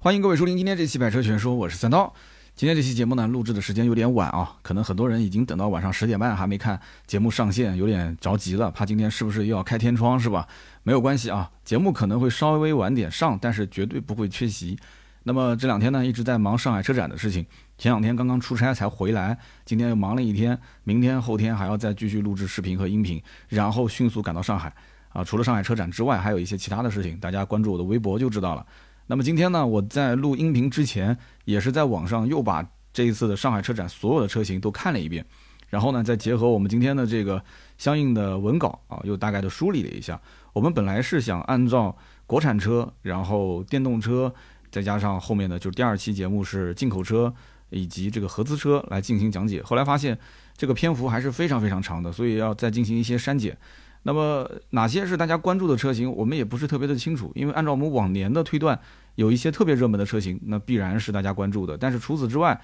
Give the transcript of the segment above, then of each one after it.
欢迎各位收听今天这期《百车全说》，我是三刀。今天这期节目呢，录制的时间有点晚啊，可能很多人已经等到晚上十点半还没看节目上线，有点着急了，怕今天是不是又要开天窗是吧？没有关系啊，节目可能会稍微晚点上，但是绝对不会缺席。那么这两天呢，一直在忙上海车展的事情，前两天刚刚出差才回来，今天又忙了一天，明天后天还要再继续录制视频和音频，然后迅速赶到上海。啊，除了上海车展之外，还有一些其他的事情，大家关注我的微博就知道了。那么今天呢，我在录音频之前，也是在网上又把这一次的上海车展所有的车型都看了一遍，然后呢，再结合我们今天的这个相应的文稿啊，又大概的梳理了一下。我们本来是想按照国产车，然后电动车，再加上后面的就是第二期节目是进口车以及这个合资车来进行讲解，后来发现这个篇幅还是非常非常长的，所以要再进行一些删减。那么哪些是大家关注的车型，我们也不是特别的清楚，因为按照我们往年的推断，有一些特别热门的车型，那必然是大家关注的。但是除此之外，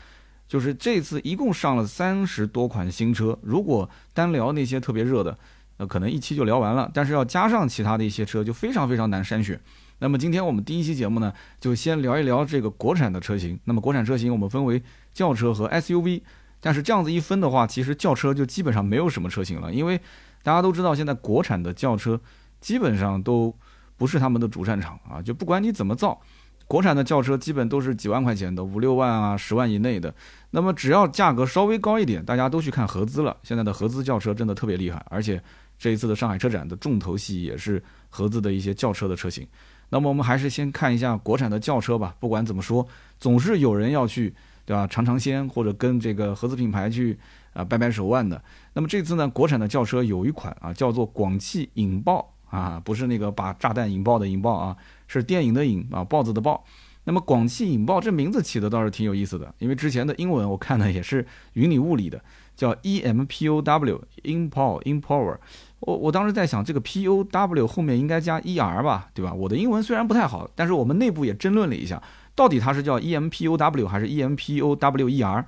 就是这次一共上了三十多款新车，如果单聊那些特别热的，那，可能一期就聊完了。但是要加上其他的一些车，就非常非常难筛选。那么今天我们第一期节目呢，就先聊一聊这个国产的车型。那么国产车型我们分为轿车和 SUV，但是这样子一分的话，其实轿车就基本上没有什么车型了，因为。大家都知道，现在国产的轿车基本上都不是他们的主战场啊！就不管你怎么造，国产的轿车基本都是几万块钱的，五六万啊、十万以内的。那么只要价格稍微高一点，大家都去看合资了。现在的合资轿车真的特别厉害，而且这一次的上海车展的重头戏也是合资的一些轿车的车型。那么我们还是先看一下国产的轿车吧。不管怎么说，总是有人要去，对吧？尝尝鲜，或者跟这个合资品牌去。啊，掰掰手腕的。那么这次呢，国产的轿车有一款啊，叫做广汽引爆啊，不是那个把炸弹引爆的引爆啊，是电影的影啊，豹子的豹。那么广汽引爆这名字起的倒是挺有意思的，因为之前的英文我看的也是云里雾里的，叫 E M P O W，Import Impower。我我当时在想，这个 P O W 后面应该加 E R 吧，对吧？我的英文虽然不太好，但是我们内部也争论了一下，到底它是叫 E M P O W 还是 E M P O W E R？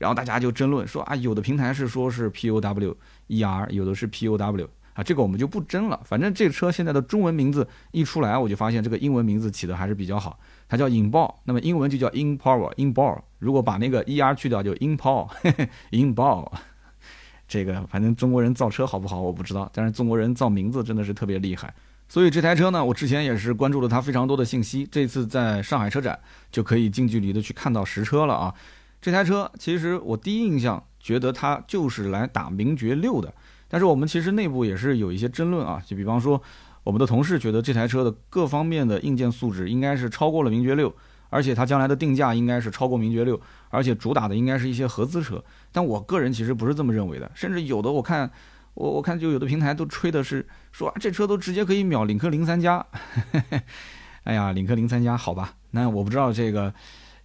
然后大家就争论说啊，有的平台是说是 P O W E R，有的是 P O W 啊，这个我们就不争了。反正这车现在的中文名字一出来，我就发现这个英文名字起的还是比较好，它叫引爆，那么英文就叫 In Power，In Power。如果把那个 E R 去掉，就 In Power，In Power。这个反正中国人造车好不好我不知道，但是中国人造名字真的是特别厉害。所以这台车呢，我之前也是关注了它非常多的信息，这次在上海车展就可以近距离的去看到实车了啊。这台车其实我第一印象觉得它就是来打名爵六的，但是我们其实内部也是有一些争论啊，就比方说我们的同事觉得这台车的各方面的硬件素质应该是超过了名爵六，而且它将来的定价应该是超过名爵六，而且主打的应该是一些合资车，但我个人其实不是这么认为的，甚至有的我看我我看就有的平台都吹的是说这车都直接可以秒领克零三加，哎呀，领克零三加好吧，那我不知道这个。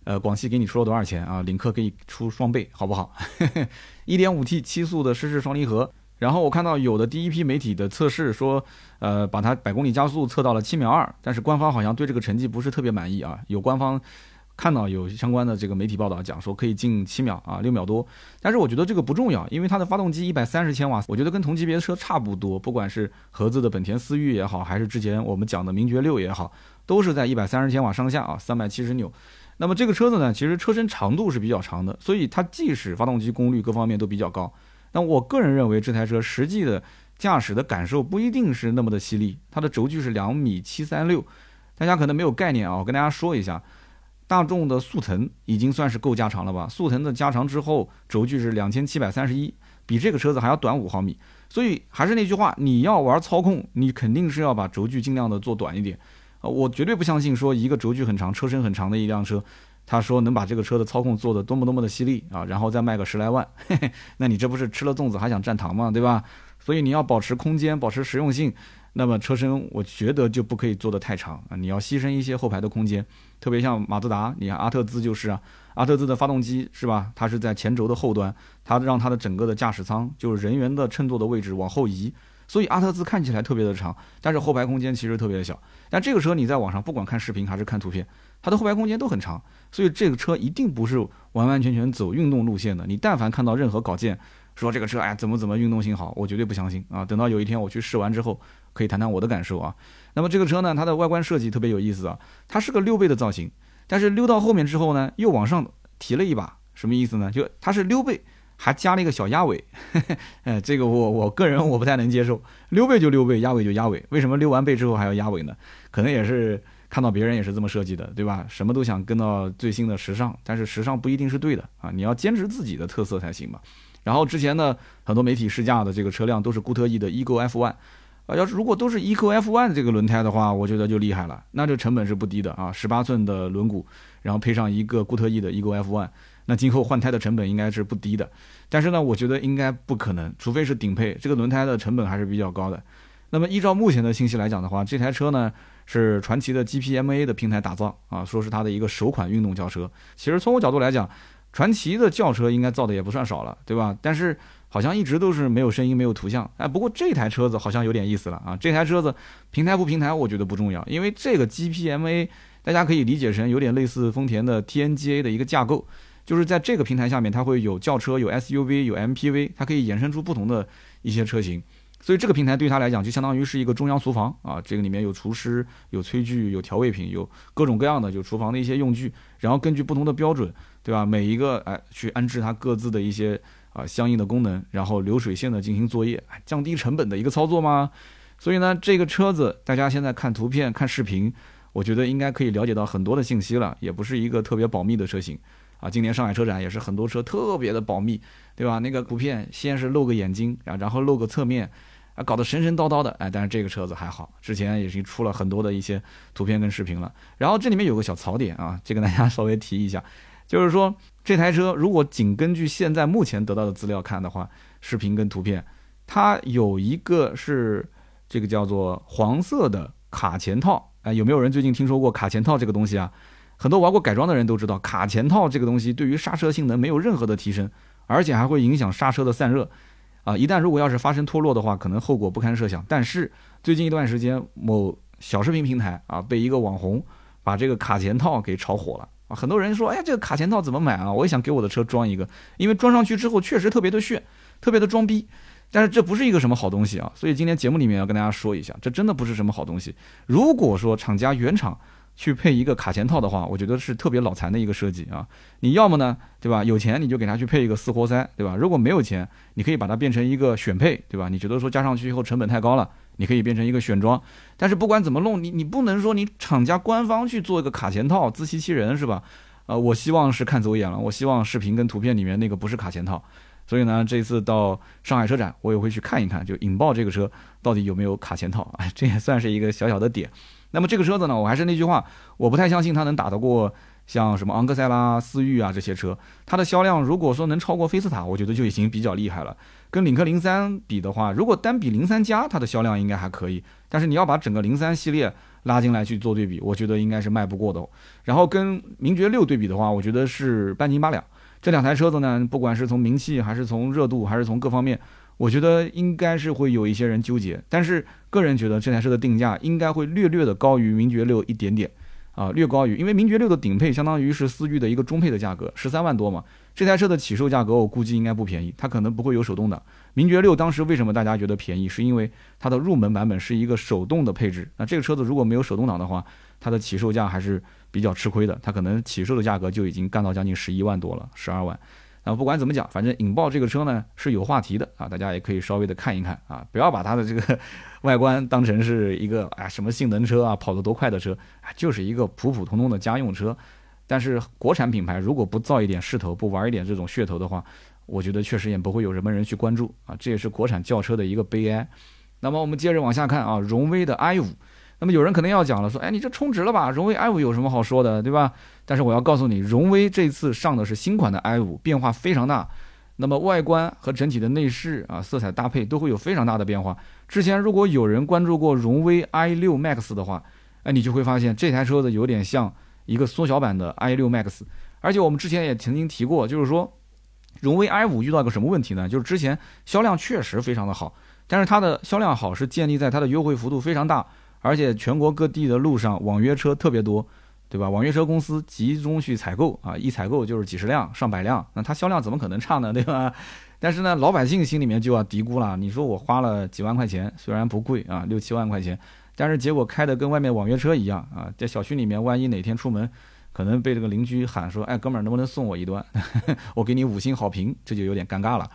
呃，广汽给你出了多少钱啊？领克给你出双倍，好不好？一点五 T 七速的湿式双离合。然后我看到有的第一批媒体的测试说，呃，把它百公里加速测到了七秒二，但是官方好像对这个成绩不是特别满意啊。有官方看到有相关的这个媒体报道讲说可以进七秒啊，六秒多。但是我觉得这个不重要，因为它的发动机一百三十千瓦，我觉得跟同级别的车差不多。不管是合资的本田思域也好，还是之前我们讲的名爵六也好，都是在一百三十千瓦上下啊，三百七十牛。那么这个车子呢，其实车身长度是比较长的，所以它即使发动机功率各方面都比较高，但我个人认为这台车实际的驾驶的感受不一定是那么的犀利。它的轴距是两米七三六，大家可能没有概念啊，我跟大家说一下，大众的速腾已经算是够加长了吧？速腾的加长之后，轴距是两千七百三十一，比这个车子还要短五毫米。所以还是那句话，你要玩操控，你肯定是要把轴距尽量的做短一点。我绝对不相信说一个轴距很长、车身很长的一辆车，他说能把这个车的操控做得多么多么的犀利啊，然后再卖个十来万，嘿嘿，那你这不是吃了粽子还想蘸糖吗？对吧？所以你要保持空间、保持实用性，那么车身我觉得就不可以做得太长啊，你要牺牲一些后排的空间，特别像马自达，你看阿特兹就是啊，阿特兹的发动机是吧？它是在前轴的后端，它让它的整个的驾驶舱就是人员的乘坐的位置往后移。所以阿特兹看起来特别的长，但是后排空间其实特别的小。但这个车你在网上不管看视频还是看图片，它的后排空间都很长。所以这个车一定不是完完全全走运动路线的。你但凡看到任何稿件说这个车哎怎么怎么运动性好，我绝对不相信啊！等到有一天我去试完之后，可以谈谈我的感受啊。那么这个车呢，它的外观设计特别有意思啊，它是个溜背的造型。但是溜到后面之后呢，又往上提了一把，什么意思呢？就它是溜背，还加了一个小鸭尾，哎，这个我我个人我不太能接受，溜背就溜背，鸭尾就鸭尾，为什么溜完背之后还要鸭尾呢？可能也是看到别人也是这么设计的，对吧？什么都想跟到最新的时尚，但是时尚不一定是对的啊，你要坚持自己的特色才行嘛。然后之前呢，很多媒体试驾的这个车辆都是固特异的 Ego F1。啊，要是如果都是 Eco F1 的这个轮胎的话，我觉得就厉害了，那这成本是不低的啊，十八寸的轮毂，然后配上一个固特异的 Eco F1，那今后换胎的成本应该是不低的。但是呢，我觉得应该不可能，除非是顶配，这个轮胎的成本还是比较高的。那么依照目前的信息来讲的话，这台车呢是传祺的 GPMA 的平台打造啊，说是它的一个首款运动轿车。其实从我角度来讲，传祺的轿车应该造的也不算少了，对吧？但是。好像一直都是没有声音、没有图像，哎，不过这台车子好像有点意思了啊！这台车子平台不平台，我觉得不重要，因为这个 GPMA 大家可以理解成有点类似丰田的 TNGA 的一个架构，就是在这个平台下面，它会有轿车、有 SUV、有 MPV，它可以衍生出不同的一些车型，所以这个平台对他来讲就相当于是一个中央厨房啊，这个里面有厨师、有炊具、有调味品、有各种各样的就厨房的一些用具，然后根据不同的标准，对吧？每一个哎去安置它各自的一些。啊，相应的功能，然后流水线的进行作业，降低成本的一个操作吗？所以呢，这个车子大家现在看图片、看视频，我觉得应该可以了解到很多的信息了，也不是一个特别保密的车型啊。今年上海车展也是很多车特别的保密，对吧？那个图片先是露个眼睛啊，然后露个侧面，啊，搞得神神叨叨的，哎，但是这个车子还好，之前也是出了很多的一些图片跟视频了。然后这里面有个小槽点啊，这个大家 稍微提一下，就是说。这台车如果仅根据现在目前得到的资料看的话，视频跟图片，它有一个是这个叫做黄色的卡钳套。哎，有没有人最近听说过卡钳套这个东西啊？很多玩过改装的人都知道，卡钳套这个东西对于刹车性能没有任何的提升，而且还会影响刹车的散热。啊，一旦如果要是发生脱落的话，可能后果不堪设想。但是最近一段时间，某小视频平台啊，被一个网红把这个卡钳套给炒火了。啊，很多人说，哎呀，这个卡钳套怎么买啊？我也想给我的车装一个，因为装上去之后确实特别的炫，特别的装逼。但是这不是一个什么好东西啊，所以今天节目里面要跟大家说一下，这真的不是什么好东西。如果说厂家原厂去配一个卡钳套的话，我觉得是特别脑残的一个设计啊。你要么呢，对吧？有钱你就给它去配一个四活塞，对吧？如果没有钱，你可以把它变成一个选配，对吧？你觉得说加上去以后成本太高了。你可以变成一个选装，但是不管怎么弄，你你不能说你厂家官方去做一个卡钳套，自欺欺人是吧？呃，我希望是看走眼了，我希望视频跟图片里面那个不是卡钳套，所以呢，这次到上海车展，我也会去看一看，就引爆这个车到底有没有卡钳套，哎，这也算是一个小小的点。那么这个车子呢，我还是那句话，我不太相信它能打得过。像什么昂克赛拉、思域啊这些车，它的销量如果说能超过菲斯塔，我觉得就已经比较厉害了。跟领克零三比的话，如果单比零三加，它的销量应该还可以。但是你要把整个零三系列拉进来去做对比，我觉得应该是卖不过的。然后跟名爵六对比的话，我觉得是半斤八两。这两台车子呢，不管是从名气，还是从热度，还是从各方面，我觉得应该是会有一些人纠结。但是个人觉得这台车的定价应该会略略的高于名爵六一点点。啊，略高于，因为名爵六的顶配相当于是思域的一个中配的价格，十三万多嘛。这台车的起售价格我估计应该不便宜，它可能不会有手动挡。名爵六当时为什么大家觉得便宜，是因为它的入门版本是一个手动的配置。那这个车子如果没有手动挡的话，它的起售价还是比较吃亏的，它可能起售的价格就已经干到将近十一万多了，十二万。那不管怎么讲，反正引爆这个车呢是有话题的啊，大家也可以稍微的看一看啊，不要把它的这个 外观当成是一个啊什么性能车啊，跑得多快的车啊，就是一个普普通通的家用车。但是国产品牌如果不造一点势头，不玩一点这种噱头的话，我觉得确实也不会有什么人去关注啊，这也是国产轿车的一个悲哀。那么我们接着往下看啊，荣威的 i 五。那么有人可能要讲了，说，哎，你这充值了吧？荣威 i 五有什么好说的，对吧？但是我要告诉你，荣威这次上的是新款的 i 五，变化非常大。那么外观和整体的内饰啊，色彩搭配都会有非常大的变化。之前如果有人关注过荣威 i 六 max 的话，哎，你就会发现这台车子有点像一个缩小版的 i 六 max。而且我们之前也曾经提过，就是说，荣威 i 五遇到一个什么问题呢？就是之前销量确实非常的好，但是它的销量好是建立在它的优惠幅度非常大。而且全国各地的路上网约车特别多，对吧？网约车公司集中去采购啊，一采购就是几十辆、上百辆，那它销量怎么可能差呢？对吧？但是呢，老百姓心里面就要嘀咕了：你说我花了几万块钱，虽然不贵啊，六七万块钱，但是结果开的跟外面网约车一样啊，在小区里面，万一哪天出门可能被这个邻居喊说，哎，哥们儿能不能送我一段？我给你五星好评，这就有点尴尬了。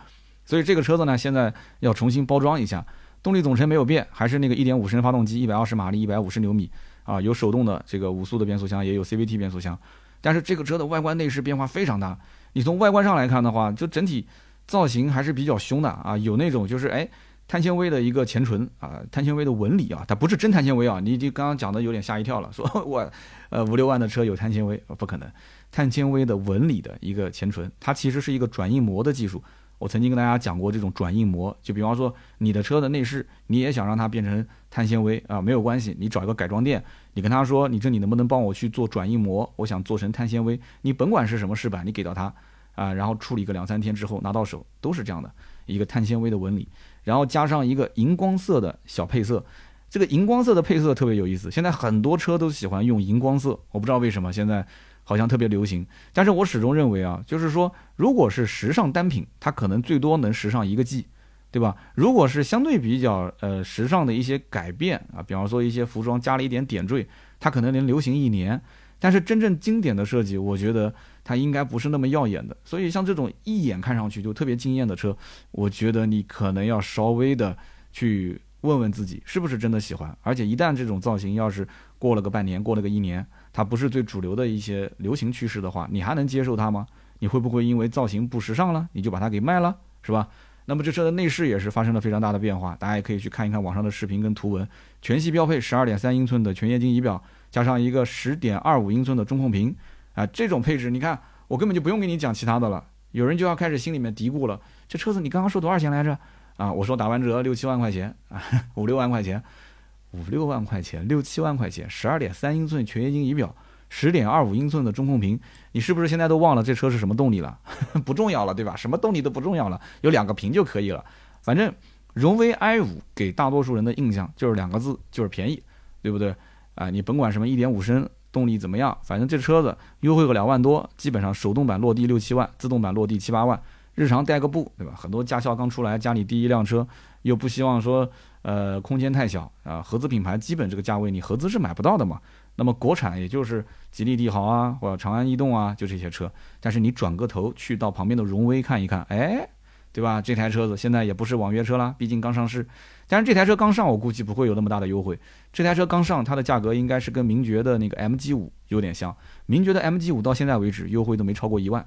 所以这个车子呢，现在要重新包装一下，动力总成没有变，还是那个1.5升发动机，120马力，150牛米啊，有手动的这个五速的变速箱，也有 CVT 变速箱。但是这个车的外观内饰变化非常大，你从外观上来看的话，就整体造型还是比较凶的啊，有那种就是哎。碳纤维的一个前唇啊，碳纤维的纹理啊，它不是真碳纤维啊，你你刚刚讲的有点吓一跳了，说我呃五六万的车有碳纤维，不可能，碳纤维的纹理的一个前唇，它其实是一个转印膜的技术。我曾经跟大家讲过这种转印膜，就比方说你的车的内饰，你也想让它变成碳纤维啊，没有关系，你找一个改装店，你跟他说，你这里能不能帮我去做转印膜，我想做成碳纤维，你甭管是什么饰板，你给到他啊，然后处理个两三天之后拿到手，都是这样的一个碳纤维的纹理。然后加上一个荧光色的小配色，这个荧光色的配色特别有意思。现在很多车都喜欢用荧光色，我不知道为什么现在好像特别流行。但是我始终认为啊，就是说，如果是时尚单品，它可能最多能时尚一个季，对吧？如果是相对比较呃时尚的一些改变啊，比方说一些服装加了一点点缀，它可能能流行一年。但是真正经典的设计，我觉得。它应该不是那么耀眼的，所以像这种一眼看上去就特别惊艳的车，我觉得你可能要稍微的去问问自己是不是真的喜欢。而且一旦这种造型要是过了个半年，过了个一年，它不是最主流的一些流行趋势的话，你还能接受它吗？你会不会因为造型不时尚了，你就把它给卖了，是吧？那么这车的内饰也是发生了非常大的变化，大家也可以去看一看网上的视频跟图文。全系标配十二点三英寸的全液晶仪表，加上一个十点二五英寸的中控屏。啊，这种配置，你看，我根本就不用跟你讲其他的了。有人就要开始心里面嘀咕了：这车子你刚刚说多少钱来着？啊，我说打完折六七万块钱啊，五六万块钱，五六万块钱，六七万块钱，十二点三英寸全液晶仪表，十点二五英寸的中控屏，你是不是现在都忘了这车是什么动力了？不重要了，对吧？什么动力都不重要了，有两个屏就可以了。反正荣威 i 五给大多数人的印象就是两个字，就是便宜，对不对？啊，你甭管什么一点五升。动力怎么样？反正这车子优惠个两万多，基本上手动版落地六七万，自动版落地七八万，日常带个步，对吧？很多驾校刚出来，家里第一辆车，又不希望说，呃，空间太小啊。合资品牌基本这个价位，你合资是买不到的嘛。那么国产也就是吉利帝豪啊，或者长安逸动啊，就这些车。但是你转个头去到旁边的荣威看一看，哎。对吧？这台车子现在也不是网约车啦，毕竟刚上市。但是这台车刚上，我估计不会有那么大的优惠。这台车刚上，它的价格应该是跟名爵的那个 MG 五有点像。名爵的 MG 五到现在为止优惠都没超过一万。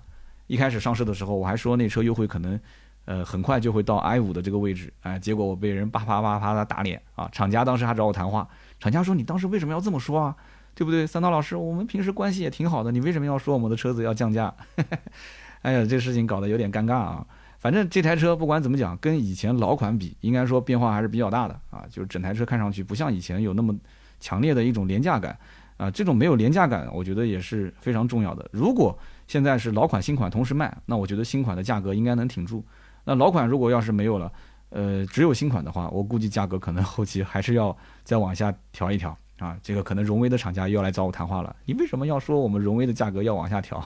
一开始上市的时候，我还说那车优惠可能，呃，很快就会到 i 五的这个位置。哎，结果我被人啪啪啪啪的打脸啊！厂家当时还找我谈话，厂家说你当时为什么要这么说啊？对不对？三刀老师，我们平时关系也挺好的，你为什么要说我们的车子要降价？哎呀，这事情搞得有点尴尬啊。反正这台车不管怎么讲，跟以前老款比，应该说变化还是比较大的啊。就是整台车看上去不像以前有那么强烈的一种廉价感啊。这种没有廉价感，我觉得也是非常重要的。如果现在是老款新款同时卖，那我觉得新款的价格应该能挺住。那老款如果要是没有了，呃，只有新款的话，我估计价格可能 后期还是要再往下调一调。啊，这个可能荣威的厂家又要来找我谈话了。你为什么要说我们荣威的价格要往下调？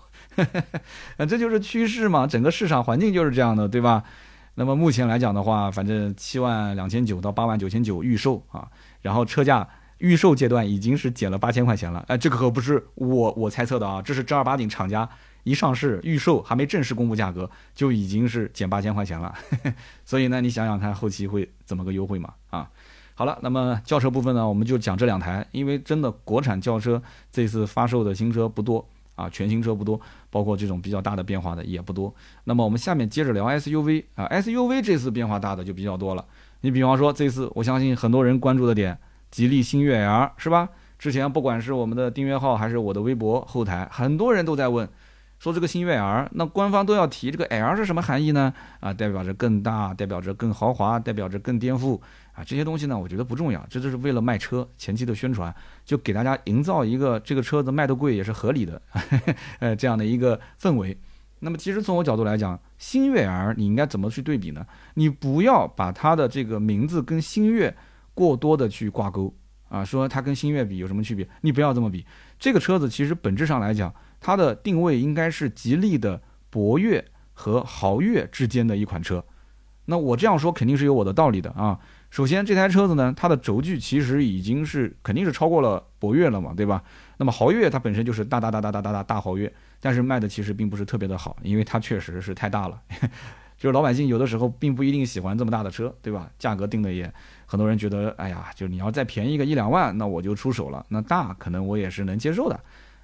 啊，这就是趋势嘛，整个市场环境就是这样的，对吧？那么目前来讲的话，反正七万两千九到八万九千九预售啊，然后车价预售阶段已经是减了八千块钱了。哎，这个可不是我我猜测的啊，这是正儿八经厂家一上市预售还没正式公布价格就已经是减八千块钱了。所以呢，你想想看后期会怎么个优惠嘛？啊？好了，那么轿车部分呢，我们就讲这两台，因为真的国产轿车这次发售的新车不多啊，全新车不多，包括这种比较大的变化的也不多。那么我们下面接着聊 SUV 啊，SUV 这次变化大的就比较多了。你比方说这次，我相信很多人关注的点，吉利星越 L 是吧？之前不管是我们的订阅号还是我的微博后台，很多人都在问。说这个星越 L，那官方都要提这个 L 是什么含义呢？啊，代表着更大，代表着更豪华，代表着更颠覆啊！这些东西呢，我觉得不重要，这就是为了卖车前期的宣传，就给大家营造一个这个车子卖的贵也是合理的，呃，这样的一个氛围。那么其实从我角度来讲，星越 L 你应该怎么去对比呢？你不要把它的这个名字跟星越过多的去挂钩啊，说它跟星越比有什么区别？你不要这么比，这个车子其实本质上来讲。它的定位应该是吉利的博越和豪越之间的一款车，那我这样说肯定是有我的道理的啊。首先这台车子呢，它的轴距其实已经是肯定是超过了博越了嘛，对吧？那么豪越它本身就是大大大大大大大大豪越，但是卖的其实并不是特别的好，因为它确实是太大了，就是老百姓有的时候并不一定喜欢这么大的车，对吧？价格定的也很多人觉得，哎呀，就你要再便宜个一两万，那我就出手了，那大可能我也是能接受的。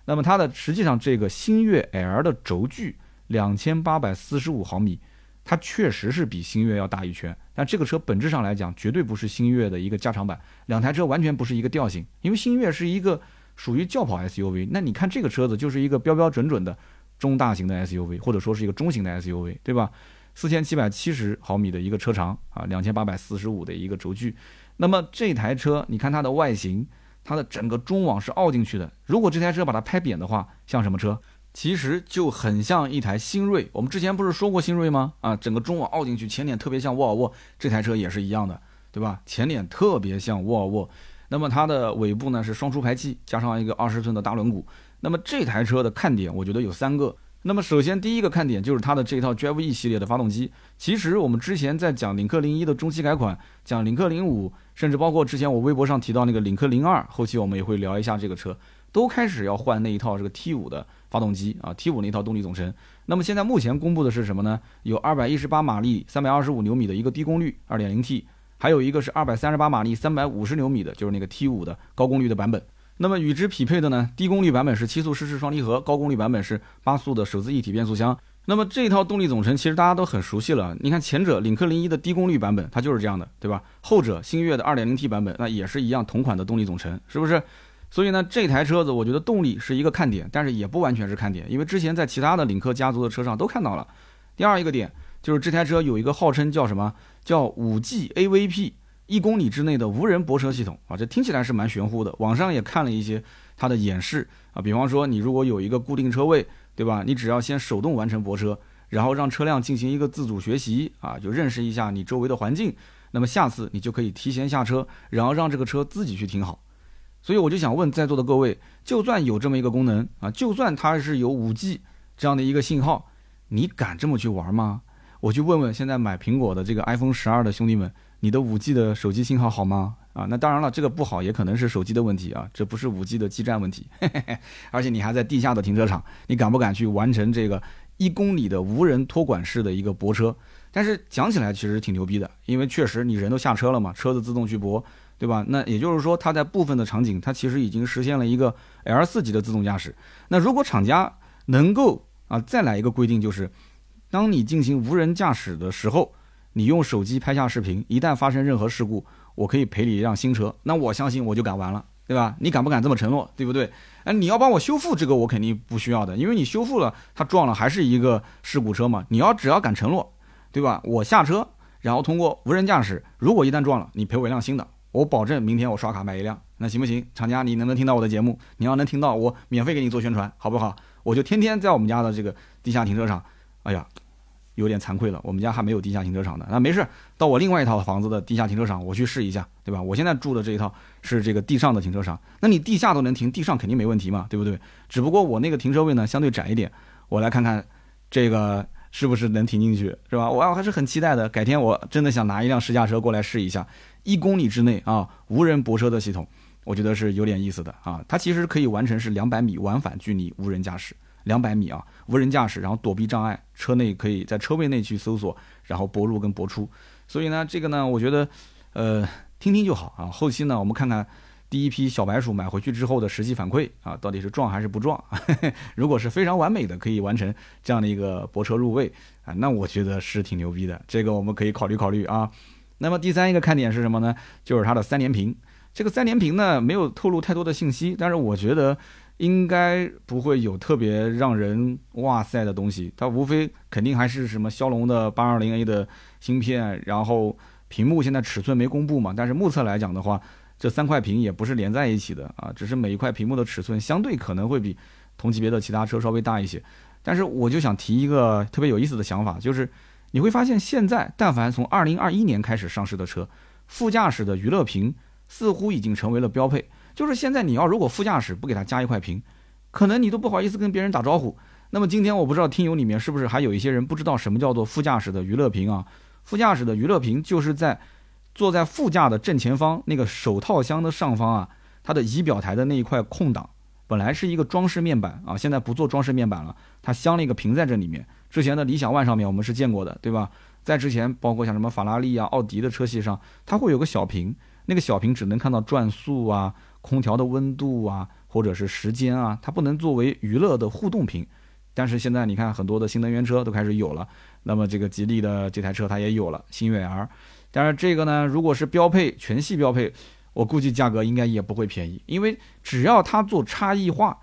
那么它的实际上这个星越 L 的轴距两千八百四十五毫米，它确实是比星越要大一圈，但这个车本质上来讲绝对不是星越的一个加长版，两台车完全不是一个调性，因为星越是一个。属于轿跑 SUV，那你看这个车子就是一个标标准准的中大型的 SUV，或者说是一个中型的 SUV，对吧？四千七百七十毫米的一个车长啊，两千八百四十五的一个轴距。那么这台车，你看它的外形，它的整个中网是凹进去的。如果这台车把它拍扁的话，像什么车？其实就很像一台新锐。我们之前不是说过新锐吗？啊，整个中网凹进去，前脸特别像沃尔沃，这台车也是一样的，对吧？前脸特别像沃尔沃。那么它的尾部呢是双出排气，加上一个二十寸的大轮毂。那么这台车的看点，我觉得有三个。那么首先第一个看点就是它的这套 Drive E 系列的发动机。其实我们之前在讲领克零一的中期改款，讲领克零五，甚至包括之前我微博上提到那个领克零二，后期我们也会聊一下这个车，都开始要换那一套这个 T 五的发动机啊，T 五那套动力总成。那么现在目前公布的是什么呢？有二百一十八马力，三百二十五牛米的一个低功率二点零 T。还有一个是二百三十八马力、三百五十牛米的，就是那个 T 五的高功率的版本。那么与之匹配的呢，低功率版本是七速湿式双离合，高功率版本是八速的手自一体变速箱。那么这套动力总成其实大家都很熟悉了。你看前者领克零一的低功率版本，它就是这样的，对吧？后者星越的二点零 T 版本，那也是一样同款的动力总成，是不是？所以呢，这台车子我觉得动力是一个看点，但是也不完全是看点，因为之前在其他的领克家族的车上都看到了。第二一个点就是这台车有一个号称叫什么？叫五 G AVP，一公里之内的无人泊车系统啊，这听起来是蛮玄乎的。网上也看了一些它的演示啊，比方说你如果有一个固定车位，对吧？你只要先手动完成泊车，然后让车辆进行一个自主学习啊，就认识一下你周围的环境，那么下次你就可以提前下车，然后让这个车自己去停好。所以我就想问在座的各位，就算有这么一个功能啊，就算它是有五 G 这样的一个信号，你敢这么去玩吗？我去问问现在买苹果的这个 iPhone 十二的兄弟们，你的五 G 的手机信号好吗？啊，那当然了，这个不好也可能是手机的问题啊，这不是五 G 的基站问题。而且你还在地下的停车场，你敢不敢去完成这个一公里的无人托管式的一个泊车？但是讲起来其实挺牛逼的，因为确实你人都下车了嘛，车子自动去泊，对吧？那也就是说，它在部分的场景，它其实已经实现了一个 L 四级的自动驾驶。那如果厂家能够啊再来一个规定，就是。当你进行无人驾驶的时候，你用手机拍下视频，一旦发生任何事故，我可以赔你一辆新车。那我相信我就敢玩了，对吧？你敢不敢这么承诺，对不对？哎，你要帮我修复这个，我肯定不需要的，因为你修复了，它撞了还是一个事故车嘛。你要只要敢承诺，对吧？我下车，然后通过无人驾驶，如果一旦撞了，你赔我一辆新的，我保证明天我刷卡买一辆，那行不行？厂家，你能不能听到我的节目？你要能听到，我免费给你做宣传，好不好？我就天天在我们家的这个地下停车场，哎呀。有点惭愧了，我们家还没有地下停车场的。那没事，到我另外一套房子的地下停车场，我去试一下，对吧？我现在住的这一套是这个地上的停车场，那你地下都能停，地上肯定没问题嘛，对不对？只不过我那个停车位呢相对窄一点，我来看看这个是不是能停进去，是吧？我还是很期待的。改天我真的想拿一辆试驾车过来试一下，一公里之内啊无人泊车的系统，我觉得是有点意思的啊。它其实可以完成是两百米往返距离无人驾驶。两百米啊，无人驾驶，然后躲避障碍，车内可以在车位内去搜索，然后泊入跟泊出。所以呢，这个呢，我觉得，呃，听听就好啊。后期呢，我们看看第一批小白鼠买回去之后的实际反馈啊，到底是撞还是不撞？如果是非常完美的，可以完成这样的一个泊车入位啊，那我觉得是挺牛逼的。这个我们可以考虑考虑啊。那么第三一个看点是什么呢？就是它的三连屏。这个三连屏呢，没有透露太多的信息，但是我觉得。应该不会有特别让人哇塞的东西，它无非肯定还是什么骁龙的八二零 A 的芯片，然后屏幕现在尺寸没公布嘛，但是目测来讲的话，这三块屏也不是连在一起的啊，只是每一块屏幕的尺寸相对可能会比同级别的其他车稍微大一些。但是我就想提一个特别有意思的想法，就是你会发现现在但凡从二零二一年开始上市的车，副驾驶的娱乐屏似乎已经成为了标配。就是现在，你要如果副驾驶不给他加一块屏，可能你都不好意思跟别人打招呼。那么今天我不知道听友里面是不是还有一些人不知道什么叫做副驾驶的娱乐屏啊？副驾驶的娱乐屏就是在坐在副驾的正前方那个手套箱的上方啊，它的仪表台的那一块空档，本来是一个装饰面板啊，现在不做装饰面板了，它镶了一个屏在这里面。之前的理想 ONE 上面我们是见过的，对吧？在之前，包括像什么法拉利啊、奥迪的车系上，它会有个小屏，那个小屏只能看到转速啊、空调的温度啊，或者是时间啊，它不能作为娱乐的互动屏。但是现在你看，很多的新能源车都开始有了，那么这个吉利的这台车它也有了星越 R。但是这个呢，如果是标配全系标配，我估计价格应该也不会便宜，因为只要它做差异化，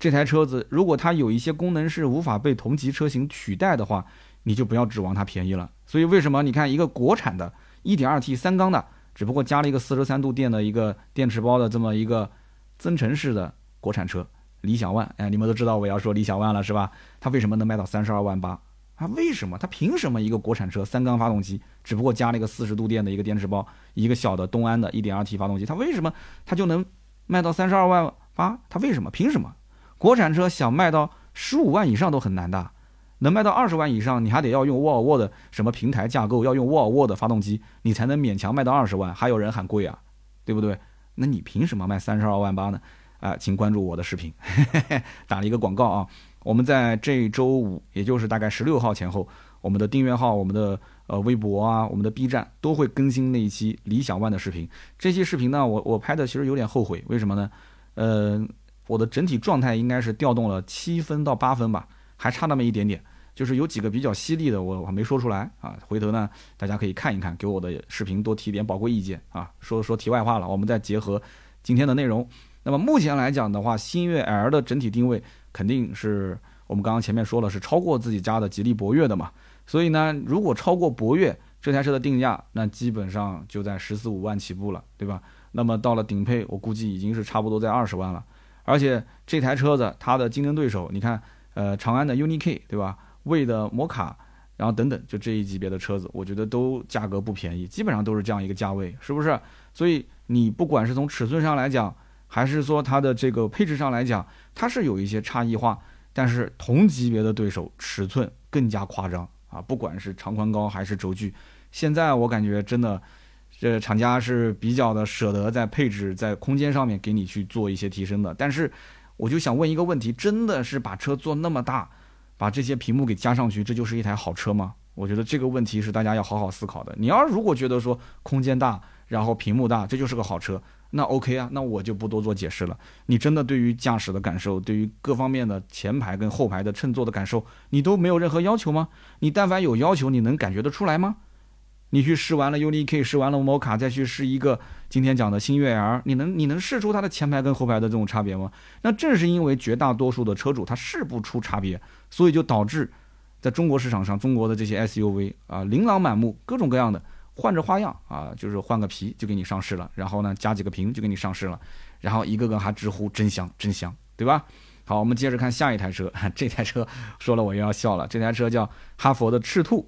这台车子如果它有一些功能是无法被同级车型取代的话，你就不要指望它便宜了。所以为什么你看一个国产的 1.2T 三缸的，只不过加了一个四十三度电的一个电池包的这么一个增程式的国产车，理想 ONE，哎，你们都知道我要说理想 ONE 了是吧？它为什么能卖到三十二万八？啊，为什么？它凭什么一个国产车三缸发动机，只不过加了一个四十度电的一个电池包，一个小的东安的 1.2T 发动机，它为什么它就能卖到三十二万八？它为什么？凭什么？国产车想卖到十五万以上都很难的，能卖到二十万以上，你还得要用沃尔沃的什么平台架构，要用沃尔沃的发动机，你才能勉强卖到二十万。还有人喊贵啊，对不对？那你凭什么卖三十二万八呢？啊，请关注我的视频，打了一个广告啊。我们在这周五，也就是大概十六号前后，我们的订阅号、我们的呃微博啊、我们的 B 站都会更新那一期理想 ONE 的视频。这期视频呢，我我拍的其实有点后悔，为什么呢？呃，我的整体状态应该是调动了七分到八分吧，还差那么一点点，就是有几个比较犀利的，我我还没说出来啊。回头呢，大家可以看一看，给我的视频多提点宝贵意见啊。说说题外话了，我们再结合今天的内容。那么目前来讲的话，星越 L 的整体定位。肯定是我们刚刚前面说了，是超过自己家的吉利博越的嘛。所以呢，如果超过博越这台车的定价，那基本上就在十四五万起步了，对吧？那么到了顶配，我估计已经是差不多在二十万了。而且这台车子它的竞争对手，你看，呃，长安的 UNI-K，对吧？魏的摩卡，然后等等，就这一级别的车子，我觉得都价格不便宜，基本上都是这样一个价位，是不是？所以你不管是从尺寸上来讲，还是说它的这个配置上来讲，它是有一些差异化，但是同级别的对手尺寸更加夸张啊！不管是长宽高还是轴距，现在我感觉真的，这厂家是比较的舍得在配置、在空间上面给你去做一些提升的。但是，我就想问一个问题：真的是把车做那么大，把这些屏幕给加上去，这就是一台好车吗？我觉得这个问题是大家要好好思考的。你要如果觉得说空间大，然后屏幕大，这就是个好车。那 OK 啊，那我就不多做解释了。你真的对于驾驶的感受，对于各方面的前排跟后排的乘坐的感受，你都没有任何要求吗？你但凡有要求，你能感觉得出来吗？你去试完了 UNI-K，试完了摩卡，再去试一个今天讲的星越 L，你能你能试出它的前排跟后排的这种差别吗？那正是因为绝大多数的车主他试不出差别，所以就导致在中国市场上，中国的这些 SUV 啊，琳琅满目，各种各样的。换着花样啊，就是换个皮就给你上市了，然后呢加几个屏就给你上市了，然后一个个还直呼真香真香，对吧？好，我们接着看下一台车，这台车说了我又要笑了，这台车叫哈佛的赤兔，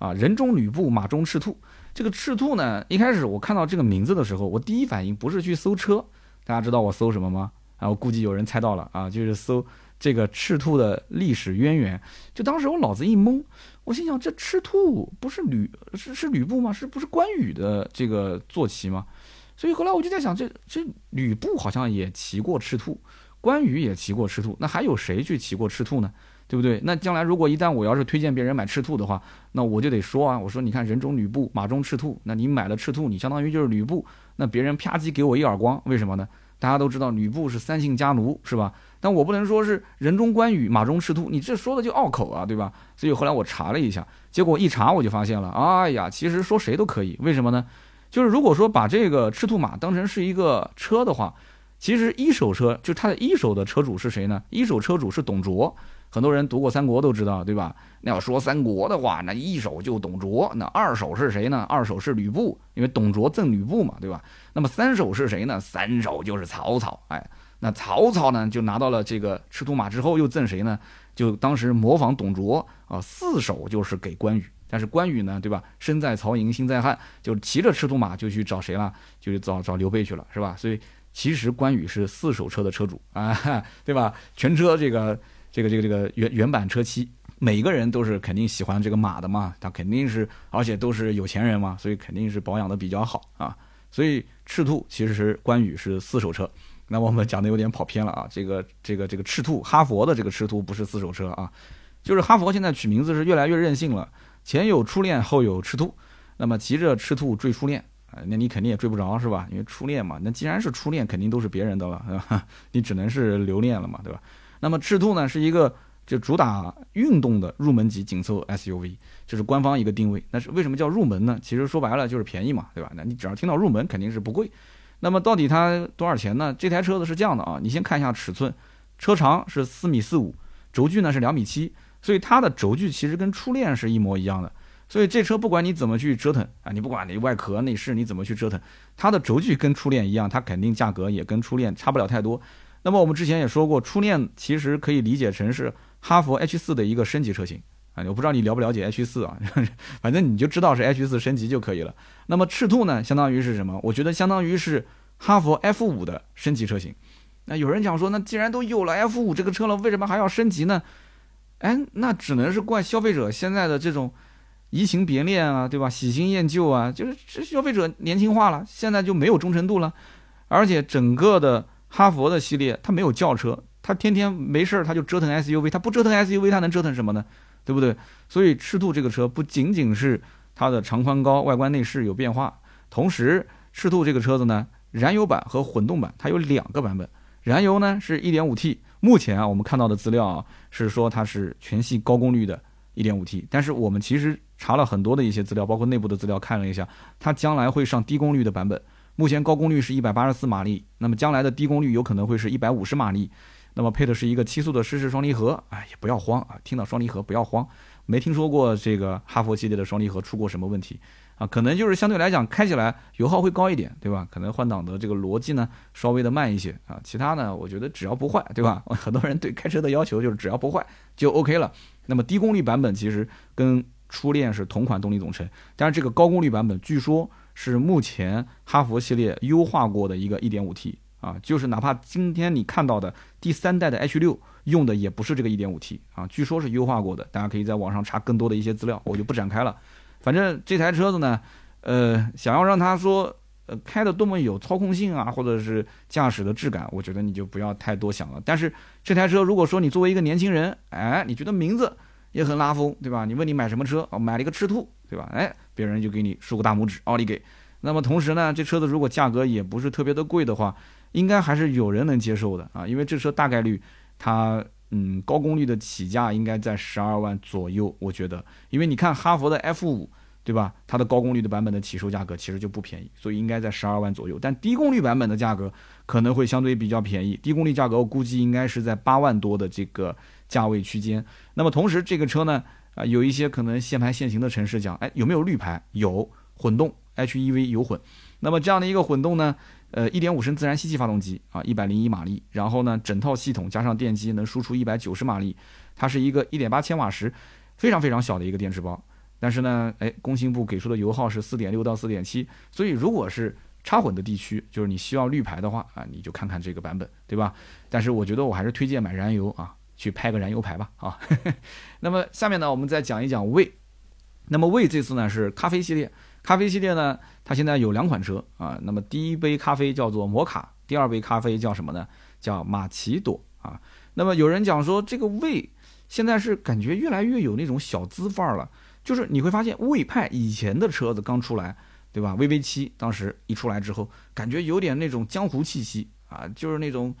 啊，人中吕布，马中赤兔。这个赤兔呢，一开始我看到这个名字的时候，我第一反应不是去搜车，大家知道我搜什么吗？啊，我估计有人猜到了啊，就是搜这个赤兔的历史渊源。就当时我脑子一懵。我心想，这赤兔不是吕是是吕布吗？是不是关羽的这个坐骑吗？所以后来我就在想，这这吕布好像也骑过赤兔，关羽也骑过赤兔，那还有谁去骑过赤兔呢？对不对？那将来如果一旦我要是推荐别人买赤兔的话，那我就得说啊，我说你看人中吕布，马中赤兔，那你买了赤兔，你相当于就是吕布，那别人啪叽给我一耳光，为什么呢？大家都知道吕布是三姓家奴，是吧？但我不能说是人中关羽，马中赤兔，你这说的就拗口啊，对吧？所以后来我查了一下，结果一查我就发现了，哎呀，其实说谁都可以，为什么呢？就是如果说把这个赤兔马当成是一个车的话，其实一手车就它的一手的车主是谁呢？一手车主是董卓。很多人读过三国都知道，对吧？那要说三国的话，那一手就董卓，那二手是谁呢？二手是吕布，因为董卓赠吕布嘛，对吧？那么三手是谁呢？三手就是曹操，哎，那曹操呢就拿到了这个赤兔马之后，又赠谁呢？就当时模仿董卓啊，四手就是给关羽，但是关羽呢，对吧？身在曹营心在汉，就骑着赤兔马就去找谁了？就找找刘备去了，是吧？所以其实关羽是四手车的车主啊，对吧？全车这个。这个这个这个原原版车漆，每个人都是肯定喜欢这个马的嘛，他肯定是，而且都是有钱人嘛，所以肯定是保养的比较好啊。所以赤兔其实是关羽是四手车，那我们讲的有点跑偏了啊。这个这个这个赤兔，哈佛的这个赤兔不是四手车啊，就是哈佛现在取名字是越来越任性了，前有初恋，后有赤兔，那么骑着赤兔追初恋，那你肯定也追不着是吧？因为初恋嘛，那既然是初恋，肯定都是别人的了，对吧？你只能是留恋了嘛，对吧？那么赤兔呢是一个。就主打运动的入门级紧凑 SUV，这是官方一个定位。那是为什么叫入门呢？其实说白了就是便宜嘛，对吧？那你只要听到入门，肯定是不贵。那么到底它多少钱呢？这台车子是这样的啊，你先看一下尺寸，车长是四米四五，轴距呢是两米七，所以它的轴距其实跟初恋是一模一样的。所以这车不管你怎么去折腾啊，你不管你外壳内饰你怎么去折腾，它的轴距跟初恋一样，它肯定价格也跟初恋差不了太多。那么我们之前也说过，初恋其实可以理解成是。哈弗 H 四的一个升级车型啊，我不知道你了不了解 H 四啊，反正你就知道是 H 四升级就可以了。那么赤兔呢，相当于是什么？我觉得相当于是哈弗 F 五的升级车型。那有人讲说，那既然都有了 F 五这个车了，为什么还要升级呢？哎，那只能是怪消费者现在的这种移情别恋啊，对吧？喜新厌旧啊，就是这消费者年轻化了，现在就没有忠诚度了。而且整个的哈佛的系列，它没有轿车。他天天没事儿，他就折腾 SUV，他不折腾 SUV，他能折腾什么呢？对不对？所以赤兔这个车不仅仅是它的长宽高、外观内饰有变化，同时赤兔这个车子呢，燃油版和混动版它有两个版本。燃油呢是一点五 T，目前啊我们看到的资料啊是说它是全系高功率的一点五 T，但是我们其实查了很多的一些资料，包括内部的资料看了一下，它将来会上低功率的版本。目前高功率是一百八十四马力，那么将来的低功率有可能会是一百五十马力。那么配的是一个七速的湿式双离合，哎，也不要慌啊！听到双离合不要慌，没听说过这个哈佛系列的双离合出过什么问题啊？可能就是相对来讲开起来油耗会高一点，对吧？可能换挡的这个逻辑呢稍微的慢一些啊。其他呢，我觉得只要不坏，对吧？很多人对开车的要求就是只要不坏就 OK 了。那么低功率版本其实跟初恋是同款动力总成，但是这个高功率版本据说是目前哈弗系列优化过的一个 1.5T。啊，就是哪怕今天你看到的第三代的 H 六用的也不是这个 1.5T 啊，据说是优化过的，大家可以在网上查更多的一些资料，我就不展开了。反正这台车子呢，呃，想要让它说呃开的多么有操控性啊，或者是驾驶的质感，我觉得你就不要太多想了。但是这台车如果说你作为一个年轻人，哎，你觉得名字也很拉风，对吧？你问你买什么车？哦，买了一个赤兔，对吧？哎，别人就给你竖个大拇指，奥利给。那么同时呢，这车子如果价格也不是特别的贵的话，应该还是有人能接受的啊，因为这车大概率它嗯高功率的起价应该在十二万左右，我觉得，因为你看哈佛的 F 五对吧，它的高功率的版本的起售价格其实就不便宜，所以应该在十二万左右。但低功率版本的价格可能会相对比较便宜，低功率价格我估计应该是在八万多的这个价位区间。那么同时这个车呢啊有一些可能限牌限行的城市讲，哎有没有绿牌？有混动 HEV 有混，那么这样的一个混动呢？呃，一点五升自然吸气发动机啊，一百零一马力，然后呢，整套系统加上电机能输出一百九十马力，它是一个一点八千瓦时，非常非常小的一个电池包。但是呢，哎，工信部给出的油耗是四点六到四点七，所以如果是插混的地区，就是你需要绿牌的话啊，你就看看这个版本，对吧？但是我觉得我还是推荐买燃油啊，去拍个燃油牌吧啊。那么下面呢，我们再讲一讲魏，那么魏这次呢是咖啡系列。咖啡系列呢，它现在有两款车啊。那么第一杯咖啡叫做摩卡，第二杯咖啡叫什么呢？叫玛奇朵啊。那么有人讲说，这个魏现在是感觉越来越有那种小资范儿了。就是你会发现，魏派以前的车子刚出来，对吧？VV 七当时一出来之后，感觉有点那种江湖气息啊，就是那种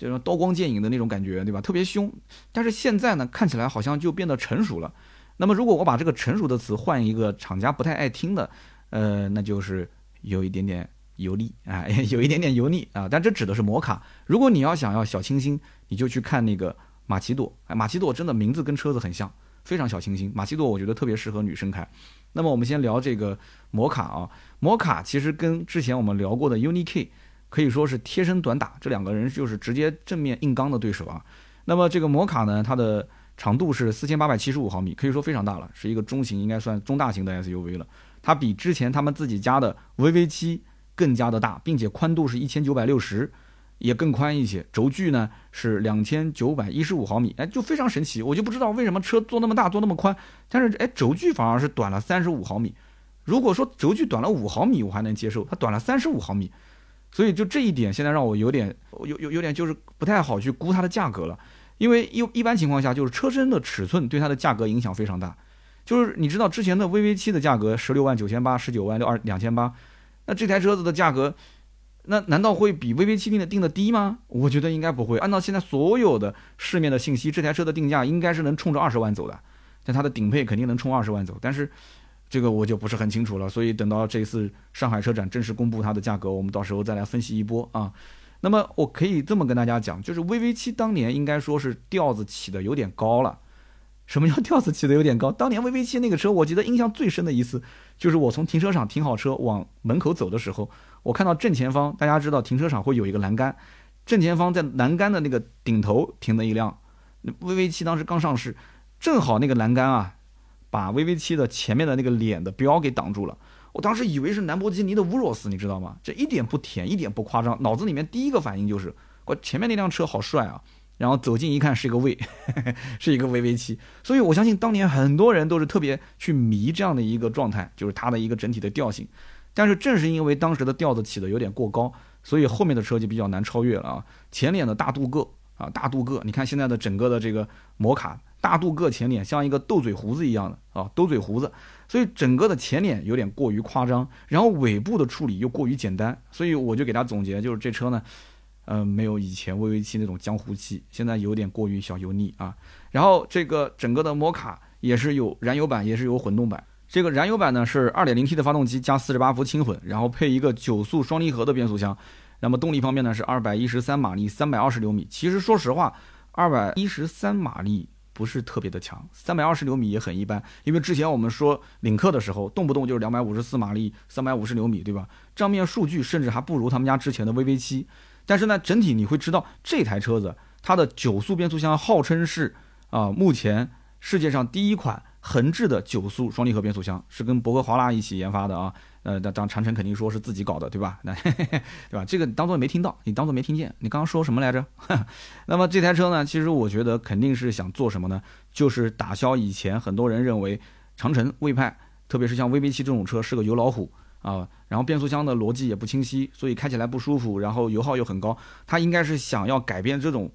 这种刀光剑影的那种感觉，对吧？特别凶。但是现在呢，看起来好像就变得成熟了。那么，如果我把这个成熟的词换一个厂家不太爱听的，呃，那就是有一点点油腻啊，有一点点油腻啊。但这指的是摩卡。如果你要想要小清新，你就去看那个马奇朵。哎，马奇朵真的名字跟车子很像，非常小清新。马奇朵我觉得特别适合女生开。那么我们先聊这个摩卡啊，摩卡其实跟之前我们聊过的 UNI-K 可以说是贴身短打，这两个人就是直接正面硬刚的对手啊。那么这个摩卡呢，它的长度是四千八百七十五毫米，可以说非常大了，是一个中型，应该算中大型的 SUV 了。它比之前他们自己家的 VV 七更加的大，并且宽度是一千九百六十。也更宽一些，轴距呢是两千九百一十五毫米，哎，就非常神奇，我就不知道为什么车做那么大做那么宽，但是哎轴距反而是短了三十五毫米。如果说轴距短了五毫米，我还能接受，它短了三十五毫米，所以就这一点现在让我有点有有有点就是不太好去估它的价格了，因为一一般情况下就是车身的尺寸对它的价格影响非常大，就是你知道之前的 VV 七的价格十六万九千八，十九万六二两千八，那这台车子的价格。那难道会比 VV 七定的定的低吗？我觉得应该不会。按照现在所有的市面的信息，这台车的定价应该是能冲着二十万走的。但它的顶配肯定能冲二十万走，但是这个我就不是很清楚了。所以等到这一次上海车展正式公布它的价格，我们到时候再来分析一波啊。那么我可以这么跟大家讲，就是 VV 七当年应该说是调子起的有点高了。什么叫调子起的有点高？当年 VV 七那个车，我记得印象最深的一次，就是我从停车场停好车往门口走的时候。我看到正前方，大家知道停车场会有一个栏杆，正前方在栏杆的那个顶头停了一辆 VV 七，当时刚上市，正好那个栏杆啊，把 VV 七的前面的那个脸的标给挡住了。我当时以为是兰博基尼的乌若斯，你知道吗？这一点不甜，一点不夸张，脑子里面第一个反应就是，我前面那辆车好帅啊。然后走近一看，是一个 V，是一个 VV 七。所以我相信当年很多人都是特别去迷这样的一个状态，就是它的一个整体的调性。但是正是因为当时的调子起的有点过高，所以后面的车就比较难超越了啊。前脸的大镀铬啊，大镀铬，你看现在的整个的这个摩卡大镀铬前脸像一个斗嘴胡子一样的啊，斗嘴胡子，所以整个的前脸有点过于夸张，然后尾部的处理又过于简单，所以我就给他总结，就是这车呢，嗯，没有以前 VV 七那种江湖气，现在有点过于小油腻啊。然后这个整个的摩卡也是有燃油版，也是有混动版。这个燃油版呢是 2.0T 的发动机加48伏轻混，然后配一个九速双离合的变速箱。那么动力方面呢是213马力，320牛米。其实说实话，213马力不是特别的强三百二十牛米也很一般。因为之前我们说领克的时候，动不动就是两百五十四马力三百五十牛米，对吧？账面数据甚至还不如他们家之前的 VV 七。但是呢，整体你会知道这台车子它的九速变速箱号称是啊，目前世界上第一款。横置的九速双离合变速箱是跟博格华纳一起研发的啊，呃，当当长城肯定说是自己搞的，对吧？那 对吧？这个当做没听到，你当做没听见。你刚刚说什么来着？那么这台车呢？其实我觉得肯定是想做什么呢？就是打消以前很多人认为长城、魏派，特别是像 VV 七这种车是个油老虎啊，然后变速箱的逻辑也不清晰，所以开起来不舒服，然后油耗又很高。它应该是想要改变这种。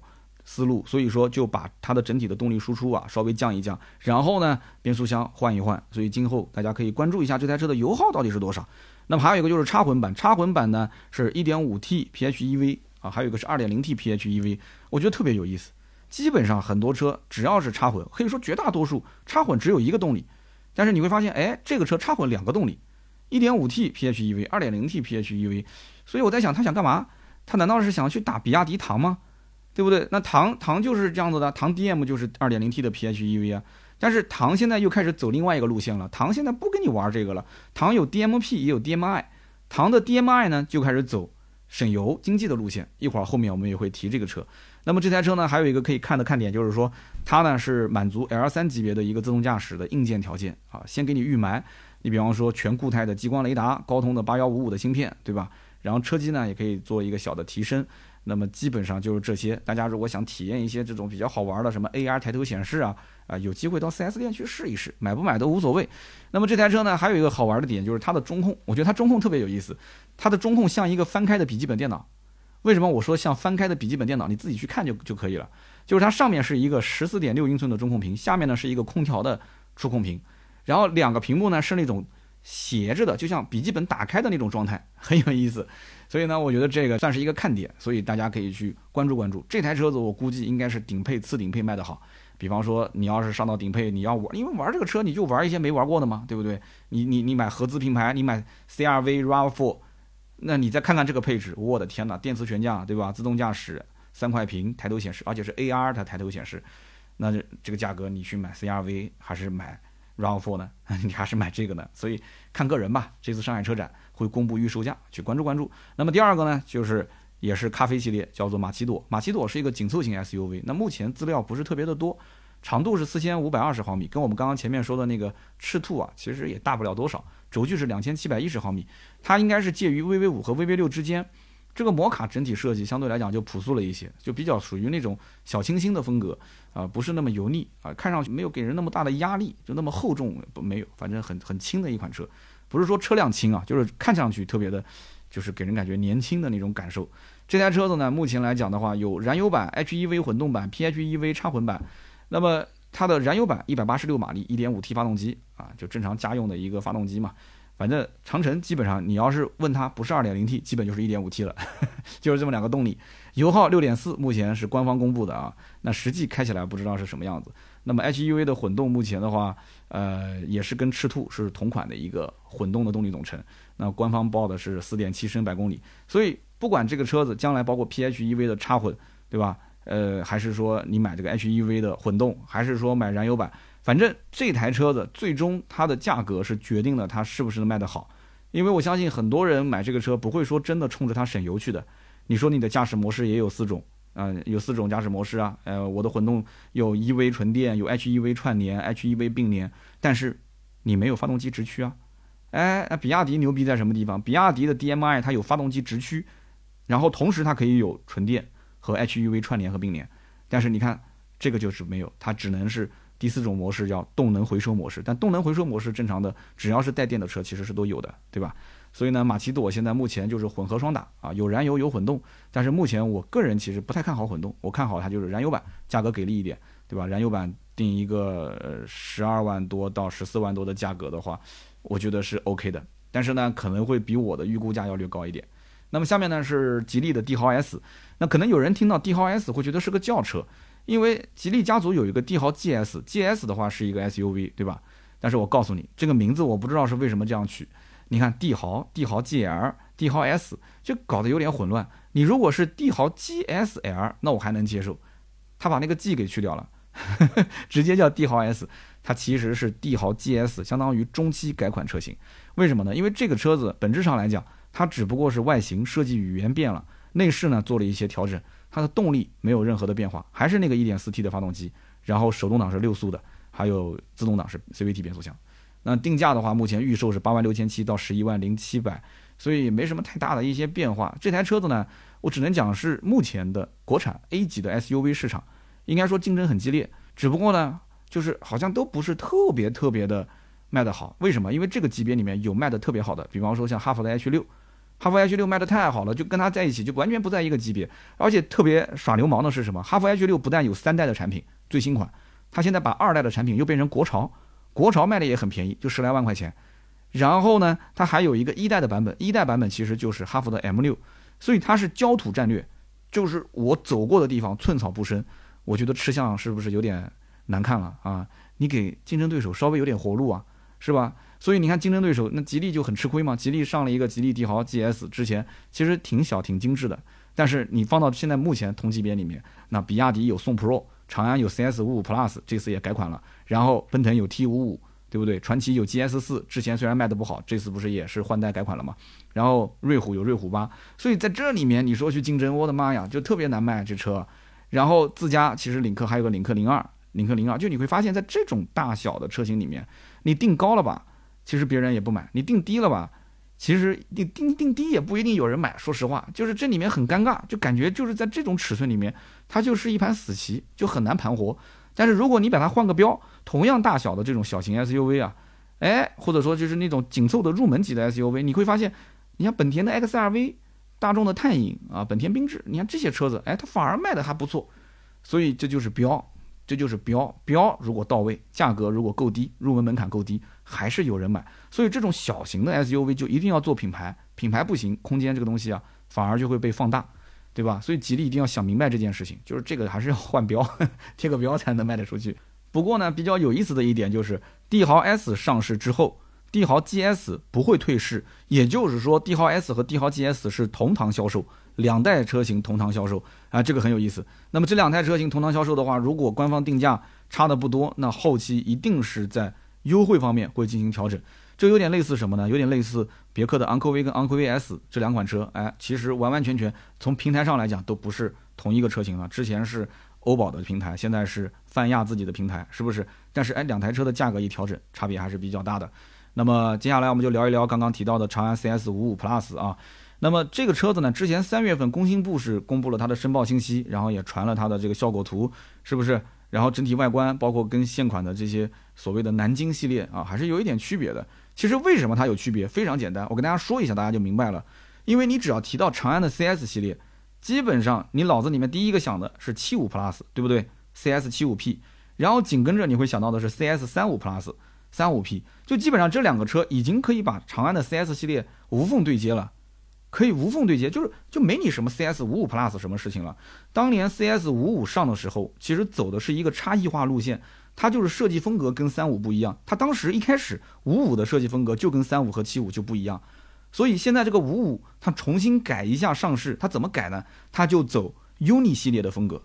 思路，所以说就把它的整体的动力输出啊稍微降一降，然后呢变速箱换一换，所以今后大家可以关注一下这台车的油耗到底是多少。那么还有一个就是插混版，插混版呢是 1.5T PHEV 啊，还有一个是 2.0T PHEV，我觉得特别有意思。基本上很多车只要是插混，可以说绝大多数插混只有一个动力，但是你会发现，哎，这个车插混两个动力，1.5T PHEV，2.0T PHEV，所以我在想他想干嘛？他难道是想去打比亚迪唐吗？对不对？那唐唐就是这样子的，唐 DM 就是二点零 T 的 PHEV 啊。但是唐现在又开始走另外一个路线了，唐现在不跟你玩这个了。唐有 DMP 也有 DMI，唐的 DMI 呢就开始走省油经济的路线。一会儿后面我们也会提这个车。那么这台车呢，还有一个可以看的看点就是说，它呢是满足 L 三级别的一个自动驾驶的硬件条件啊，先给你预埋。你比方说全固态的激光雷达，高通的八幺五五的芯片，对吧？然后车机呢也可以做一个小的提升。那么基本上就是这些。大家如果想体验一些这种比较好玩的，什么 AR 抬头显示啊，啊，有机会到 4S 店去试一试，买不买都无所谓。那么这台车呢，还有一个好玩的点就是它的中控，我觉得它中控特别有意思。它的中控像一个翻开的笔记本电脑。为什么我说像翻开的笔记本电脑？你自己去看就就可以了。就是它上面是一个十四点六英寸的中控屏，下面呢是一个空调的触控屏，然后两个屏幕呢是那种斜着的，就像笔记本打开的那种状态，很有意思。所以呢，我觉得这个算是一个看点，所以大家可以去关注关注这台车子。我估计应该是顶配、次顶配卖得好。比方说，你要是上到顶配，你要玩，因为玩这个车你就玩一些没玩过的嘛，对不对？你你你买合资品牌，你买 CRV RAV4，那你再看看这个配置，我的天哪，电磁悬架对吧？自动驾驶，三块屏，抬头显示，而且是 AR 的抬头显示，那这这个价格你去买 CRV 还是买 RAV4 呢？你还是买这个呢？所以看个人吧。这次上海车展。会公布预售价，去关注关注。那么第二个呢，就是也是咖啡系列，叫做马奇朵。马奇朵是一个紧凑型 SUV。那目前资料不是特别的多，长度是四千五百二十毫米，跟我们刚刚前面说的那个赤兔啊，其实也大不了多少。轴距是两千七百一十毫米，它应该是介于 VV 五和 VV 六之间。这个摩卡整体设计相对来讲就朴素了一些，就比较属于那种小清新的风格啊，不是那么油腻啊，看上去没有给人那么大的压力，就那么厚重不没有，反正很很轻的一款车，不是说车辆轻啊，就是看上去特别的，就是给人感觉年轻的那种感受。这台车子呢，目前来讲的话，有燃油版、HEV 混动版、PHEV 插混版，那么它的燃油版一百八十六马力，一点五 T 发动机啊，就正常家用的一个发动机嘛。反正长城基本上，你要是问它不是 2.0T，基本就是 1.5T 了，就是这么两个动力。油耗6.4，目前是官方公布的啊，那实际开起来不知道是什么样子。那么 HEV 的混动目前的话，呃，也是跟赤兔是同款的一个混动的动力总成。那官方报的是4.7升百公里，所以不管这个车子将来包括 PHEV 的插混，对吧？呃，还是说你买这个 HEV 的混动，还是说买燃油版？反正这台车子最终它的价格是决定了它是不是能卖得好，因为我相信很多人买这个车不会说真的冲着它省油去的。你说你的驾驶模式也有四种，嗯，有四种驾驶模式啊，呃，我的混动有 EV 纯电，有 HEV 串联，HEV 并联，但是你没有发动机直驱啊。哎，那比亚迪牛逼在什么地方？比亚迪的 DMI 它有发动机直驱，然后同时它可以有纯电和 HEV 串联和并联，但是你看这个就是没有，它只能是。第四种模式叫动能回收模式，但动能回收模式正常的只要是带电的车其实是都有的，对吧？所以呢，马奇朵现在目前就是混合双打啊，有燃油有混动，但是目前我个人其实不太看好混动，我看好它就是燃油版，价格给力一点，对吧？燃油版定一个十二万多到十四万多的价格的话，我觉得是 OK 的，但是呢可能会比我的预估价要略高一点。那么下面呢是吉利的帝豪 S，那可能有人听到帝豪 S 会觉得是个轿车。因为吉利家族有一个帝豪 GS，GS 的话是一个 SUV，对吧？但是我告诉你，这个名字我不知道是为什么这样取。你看帝豪、帝豪 GL、帝豪 S，就搞得有点混乱。你如果是帝豪 GSL，那我还能接受，他把那个 G 给去掉了，直接叫帝豪 S，它其实是帝豪 GS，相当于中期改款车型。为什么呢？因为这个车子本质上来讲，它只不过是外形设计语言变了，内饰呢做了一些调整。它的动力没有任何的变化，还是那个 1.4T 的发动机，然后手动挡是六速的，还有自动挡是 CVT 变速箱。那定价的话，目前预售是八万六千七到十一万零七百，所以没什么太大的一些变化。这台车子呢，我只能讲是目前的国产 A 级的 SUV 市场，应该说竞争很激烈，只不过呢，就是好像都不是特别特别的卖得好。为什么？因为这个级别里面有卖的特别好的，比方说像哈弗的 H 六。哈弗 H 六卖的太好了，就跟它在一起就完全不在一个级别，而且特别耍流氓的是什么？哈弗 H 六不但有三代的产品，最新款，它现在把二代的产品又变成国潮，国潮卖的也很便宜，就十来万块钱。然后呢，它还有一个一代的版本，一代版本其实就是哈弗的 M 六，所以它是焦土战略，就是我走过的地方寸草不生。我觉得吃相是不是有点难看了啊？你给竞争对手稍微有点活路啊，是吧？所以你看，竞争对手那吉利就很吃亏嘛。吉利上了一个吉利帝豪 GS，之前其实挺小、挺精致的。但是你放到现在目前同级别里面，那比亚迪有宋 Pro，长安有 CS 五五 Plus，这次也改款了。然后奔腾有 T 五五，对不对？传祺有 GS 四，之前虽然卖的不好，这次不是也是换代改款了吗？然后瑞虎有瑞虎八，所以在这里面你说去竞争，我的妈呀，就特别难卖这车。然后自家其实领克还有个领克零二，领克零二，就你会发现在这种大小的车型里面，你定高了吧？其实别人也不买，你定低了吧？其实你定定低也不一定有人买。说实话，就是这里面很尴尬，就感觉就是在这种尺寸里面，它就是一盘死棋，就很难盘活。但是如果你把它换个标，同样大小的这种小型 SUV 啊，哎，或者说就是那种紧凑的入门级的 SUV，你会发现，你像本田的 XRV、大众的探影啊、本田缤智，你看这些车子，哎，它反而卖的还不错。所以这就是标。这就是标标，如果到位，价格如果够低，入门门槛够低，还是有人买。所以这种小型的 SUV 就一定要做品牌，品牌不行，空间这个东西啊，反而就会被放大，对吧？所以吉利一定要想明白这件事情，就是这个还是要换标，贴个标才能卖得出去。不过呢，比较有意思的一点就是，帝豪 S 上市之后，帝豪 GS 不会退市，也就是说，帝豪 S 和帝豪 GS 是同堂销售。两代车型同堂销售啊，这个很有意思。那么这两台车型同堂销售的话，如果官方定价差的不多，那后期一定是在优惠方面会进行调整。这有点类似什么呢？有点类似别克的昂科威跟昂科威 S 这两款车。哎，其实完完全全从平台上来讲都不是同一个车型了。之前是欧宝的平台，现在是泛亚自己的平台，是不是？但是哎，两台车的价格一调整，差别还是比较大的。那么接下来我们就聊一聊刚刚提到的长安 CS 五五 Plus 啊。那么这个车子呢，之前三月份工信部是公布了它的申报信息，然后也传了它的这个效果图，是不是？然后整体外观包括跟现款的这些所谓的南京系列啊，还是有一点区别的。其实为什么它有区别？非常简单，我跟大家说一下，大家就明白了。因为你只要提到长安的 CS 系列，基本上你脑子里面第一个想的是七五 Plus，对不对？CS 七五 P，然后紧跟着你会想到的是 CS 三五 Plus，三五 P，就基本上这两个车已经可以把长安的 CS 系列无缝对接了，可以无缝对接，就是就没你什么 CS 五五 Plus 什么事情了。当年 CS 五五上的时候，其实走的是一个差异化路线。它就是设计风格跟三五不一样，它当时一开始五五的设计风格就跟三五和七五就不一样，所以现在这个五五它重新改一下上市，它怎么改呢？它就走 UNI 系列的风格，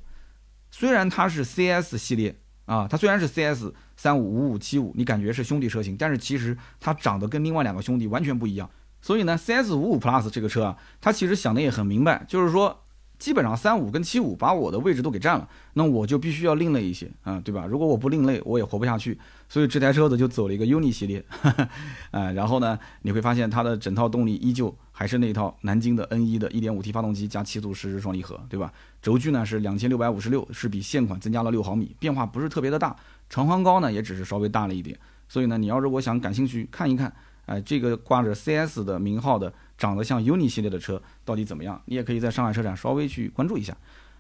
虽然它是 CS 系列啊，它虽然是 CS 三五五五七五，你感觉是兄弟车型，但是其实它长得跟另外两个兄弟完全不一样，所以呢，CS 五五 Plus 这个车啊，它其实想的也很明白，就是说。基本上三五跟七五把我的位置都给占了，那我就必须要另类一些啊，对吧？如果我不另类，我也活不下去。所以这台车子就走了一个 UNI 系列，啊，然后呢，你会发现它的整套动力依旧还是那套南京的 N 一的 1.5T 发动机加七速湿式双离合，对吧？轴距呢是两千六百五十六，是比现款增加了六毫米，变化不是特别的大。长宽高呢也只是稍微大了一点。所以呢，你要如果想感兴趣看一看，哎，这个挂着 CS 的名号的。长得像 UNI 系列的车到底怎么样？你也可以在上海车展稍微去关注一下。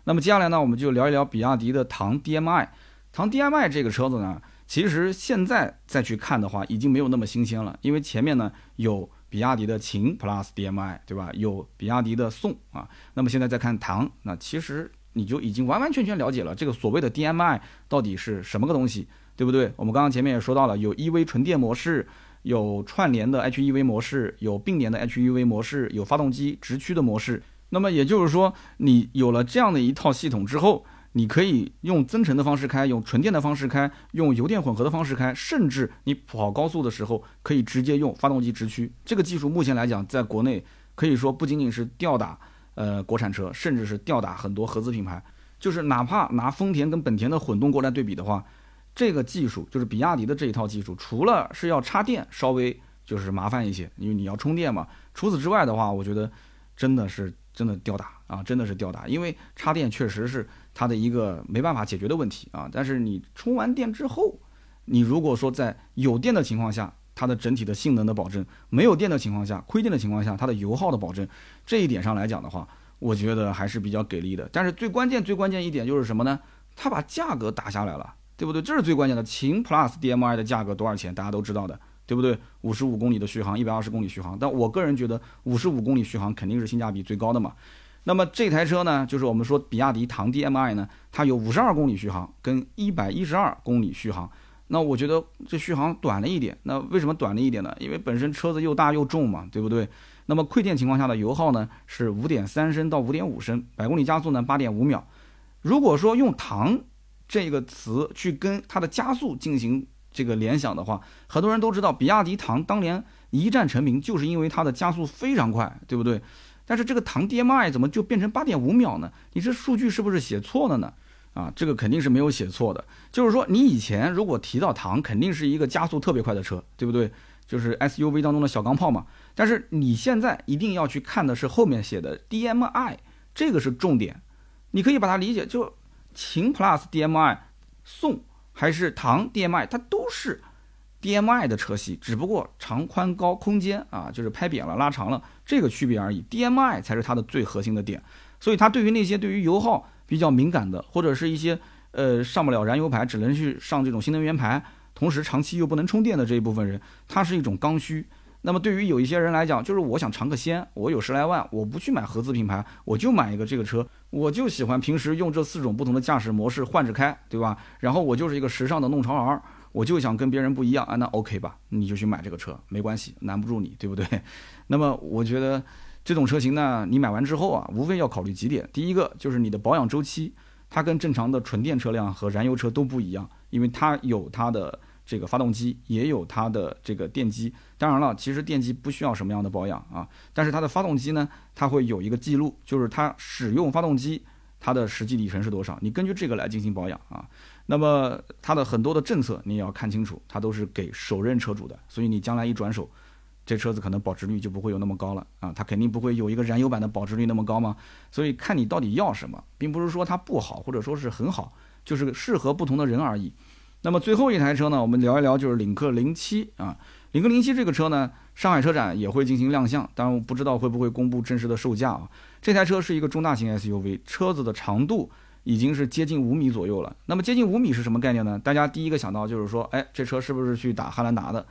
那么接下来呢，我们就聊一聊比亚迪的唐 DMI。唐 DMI 这个车子呢，其实现在再去看的话，已经没有那么新鲜了，因为前面呢有比亚迪的秦 PLUS DMI，对吧？有比亚迪的宋啊。那么现在再看唐，那其实你就已经完完全全了解了这个所谓的 DMI 到底是什么个东西，对不对？我们刚刚前面也说到了，有 EV 纯电模式。有串联的 HEV 模式，有并联的 HEV 模式，有发动机直驱的模式。那么也就是说，你有了这样的一套系统之后，你可以用增程的方式开，用纯电的方式开，用油电混合的方式开，甚至你跑高速的时候可以直接用发动机直驱。这个技术目前来讲，在国内可以说不仅仅是吊打呃国产车，甚至是吊打很多合资品牌。就是哪怕拿丰田跟本田的混动过来对比的话。这个技术就是比亚迪的这一套技术，除了是要插电稍微就是麻烦一些，因为你要充电嘛。除此之外的话，我觉得真的是真的吊打啊，真的是吊打。因为插电确实是它的一个没办法解决的问题啊。但是你充完电之后，你如果说在有电的情况下，它的整体的性能的保证；没有电的情况下，亏电的情况下，它的油耗的保证，这一点上来讲的话，我觉得还是比较给力的。但是最关键最关键一点就是什么呢？它把价格打下来了。对不对？这是最关键的。秦 Plus DM-i 的价格多少钱？大家都知道的，对不对？五十五公里的续航，一百二十公里续航。但我个人觉得，五十五公里续航肯定是性价比最高的嘛。那么这台车呢，就是我们说比亚迪唐 DM-i 呢，它有五十二公里续航跟一百一十二公里续航。那我觉得这续航短了一点。那为什么短了一点呢？因为本身车子又大又重嘛，对不对？那么馈电情况下的油耗呢是五点三升到五点五升，百公里加速呢八点五秒。如果说用唐这个词去跟它的加速进行这个联想的话，很多人都知道，比亚迪唐当年一战成名，就是因为它的加速非常快，对不对？但是这个唐 DMI 怎么就变成八点五秒呢？你这数据是不是写错了呢？啊，这个肯定是没有写错的。就是说，你以前如果提到唐，肯定是一个加速特别快的车，对不对？就是 SUV 当中的小钢炮嘛。但是你现在一定要去看的是后面写的 DMI，这个是重点。你可以把它理解就。秦 Plus DM-i、宋还是唐 DM-i，它都是 DM-i 的车系，只不过长宽高空间啊，就是拍扁了、拉长了这个区别而已。DM-i 才是它的最核心的点，所以它对于那些对于油耗比较敏感的，或者是一些呃上不了燃油牌，只能去上这种新能源牌，同时长期又不能充电的这一部分人，它是一种刚需。那么对于有一些人来讲，就是我想尝个鲜，我有十来万，我不去买合资品牌，我就买一个这个车，我就喜欢平时用这四种不同的驾驶模式换着开，对吧？然后我就是一个时尚的弄潮儿，我就想跟别人不一样啊，那 OK 吧？你就去买这个车，没关系，难不住你，对不对？那么我觉得这种车型呢，你买完之后啊，无非要考虑几点，第一个就是你的保养周期，它跟正常的纯电车辆和燃油车都不一样，因为它有它的。这个发动机也有它的这个电机，当然了，其实电机不需要什么样的保养啊，但是它的发动机呢，它会有一个记录，就是它使用发动机它的实际里程是多少，你根据这个来进行保养啊。那么它的很多的政策你也要看清楚，它都是给首任车主的，所以你将来一转手，这车子可能保值率就不会有那么高了啊，它肯定不会有一个燃油版的保值率那么高嘛。所以看你到底要什么，并不是说它不好或者说是很好，就是适合不同的人而已。那么最后一台车呢，我们聊一聊就是领克零七啊，领克零七这个车呢，上海车展也会进行亮相，当然不知道会不会公布真实的售价啊。这台车是一个中大型 SUV，车子的长度已经是接近五米左右了。那么接近五米是什么概念呢？大家第一个想到就是说，哎，这车是不是去打汉兰达的？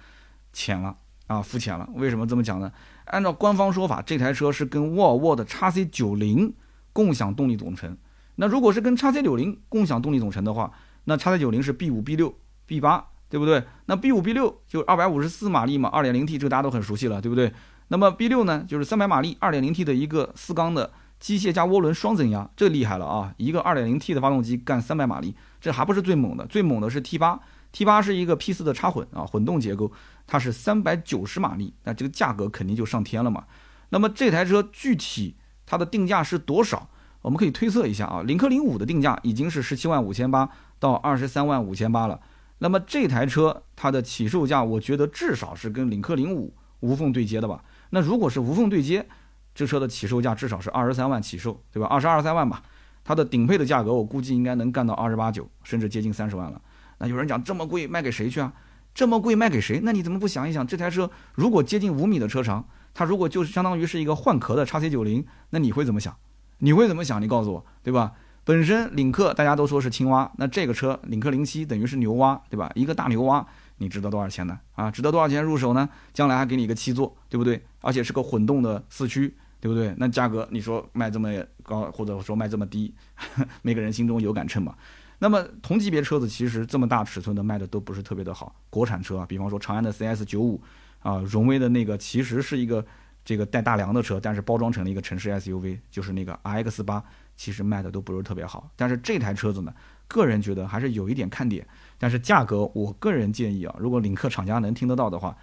浅了啊，肤浅了。为什么这么讲呢？按照官方说法，这台车是跟沃尔沃的 x C 九零共享动力总成。那如果是跟 x C 九零共享动力总成的话，那叉 C 九零是 B 五 B 六 B 八，对不对？那 B 五 B 六就二百五十四马力嘛，二点零 T 这个大家都很熟悉了，对不对？那么 B 六呢，就是三百马力，二点零 T 的一个四缸的机械加涡轮双增压，这厉害了啊！一个二点零 T 的发动机干三百马力，这还不是最猛的，最猛的是 T 八，T 八是一个 P 四的插混啊，混动结构，它是三百九十马力，那这个价格肯定就上天了嘛。那么这台车具体它的定价是多少？我们可以推测一下啊，领克零五的定价已经是十七万五千八。到二十三万五千八了，那么这台车它的起售价，我觉得至少是跟领克零五无缝对接的吧。那如果是无缝对接，这车的起售价至少是二十三万起售，对吧？二十二三万吧。它的顶配的价格，我估计应该能干到二十八九，甚至接近三十万了。那有人讲这么贵卖给谁去啊？这么贵卖给谁？那你怎么不想一想，这台车如果接近五米的车长，它如果就是相当于是一个换壳的叉 C 九零，那你会怎么想？你会怎么想？你告诉我，对吧？本身领克大家都说是青蛙，那这个车领克零七等于是牛蛙，对吧？一个大牛蛙，你值得多少钱呢？啊，值得多少钱入手呢？将来还给你一个七座，对不对？而且是个混动的四驱，对不对？那价格你说卖这么高，或者说卖这么低，每个人心中有杆秤嘛。那么同级别车子其实这么大尺寸的卖的都不是特别的好，国产车啊，比方说长安的 CS 九五啊，荣威的那个其实是一个这个带大梁的车，但是包装成了一个城市 SUV，就是那个 RX 八。其实卖的都不是特别好，但是这台车子呢，个人觉得还是有一点看点。但是价格，我个人建议啊，如果领克厂家能听得到的话，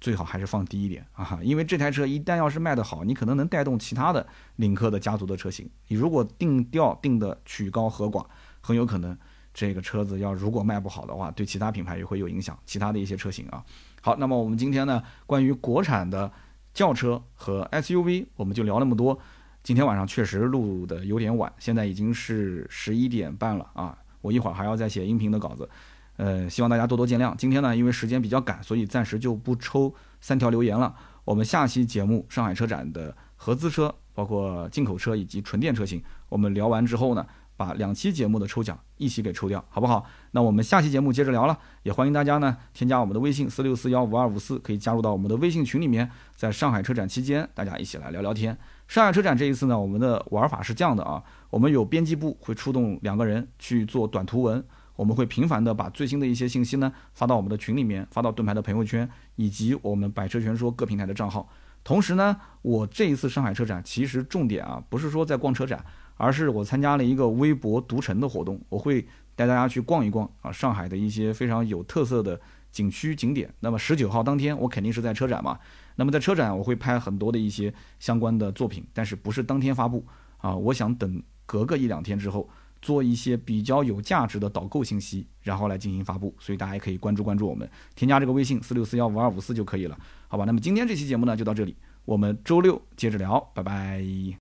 最好还是放低一点啊，因为这台车一旦要是卖得好，你可能能带动其他的领克的家族的车型。你如果定调定的曲高和寡，很有可能这个车子要如果卖不好的话，对其他品牌也会有影响，其他的一些车型啊。好，那么我们今天呢，关于国产的轿车和 SUV，我们就聊那么多。今天晚上确实录的有点晚，现在已经是十一点半了啊！我一会儿还要再写音频的稿子，呃，希望大家多多见谅。今天呢，因为时间比较赶，所以暂时就不抽三条留言了。我们下期节目上海车展的合资车，包括进口车以及纯电车型，我们聊完之后呢。把两期节目的抽奖一起给抽掉，好不好？那我们下期节目接着聊了，也欢迎大家呢添加我们的微信四六四幺五二五四，可以加入到我们的微信群里面。在上海车展期间，大家一起来聊聊天。上海车展这一次呢，我们的玩法是这样的啊，我们有编辑部会出动两个人去做短图文，我们会频繁的把最新的一些信息呢发到我们的群里面，发到盾牌的朋友圈以及我们百车全说各平台的账号。同时呢，我这一次上海车展其实重点啊不是说在逛车展。而是我参加了一个微博读城的活动，我会带大家去逛一逛啊，上海的一些非常有特色的景区景点。那么十九号当天，我肯定是在车展嘛。那么在车展，我会拍很多的一些相关的作品，但是不是当天发布啊？我想等隔个一两天之后，做一些比较有价值的导购信息，然后来进行发布。所以大家也可以关注关注我们，添加这个微信四六四幺五二五四就可以了，好吧？那么今天这期节目呢就到这里，我们周六接着聊，拜拜。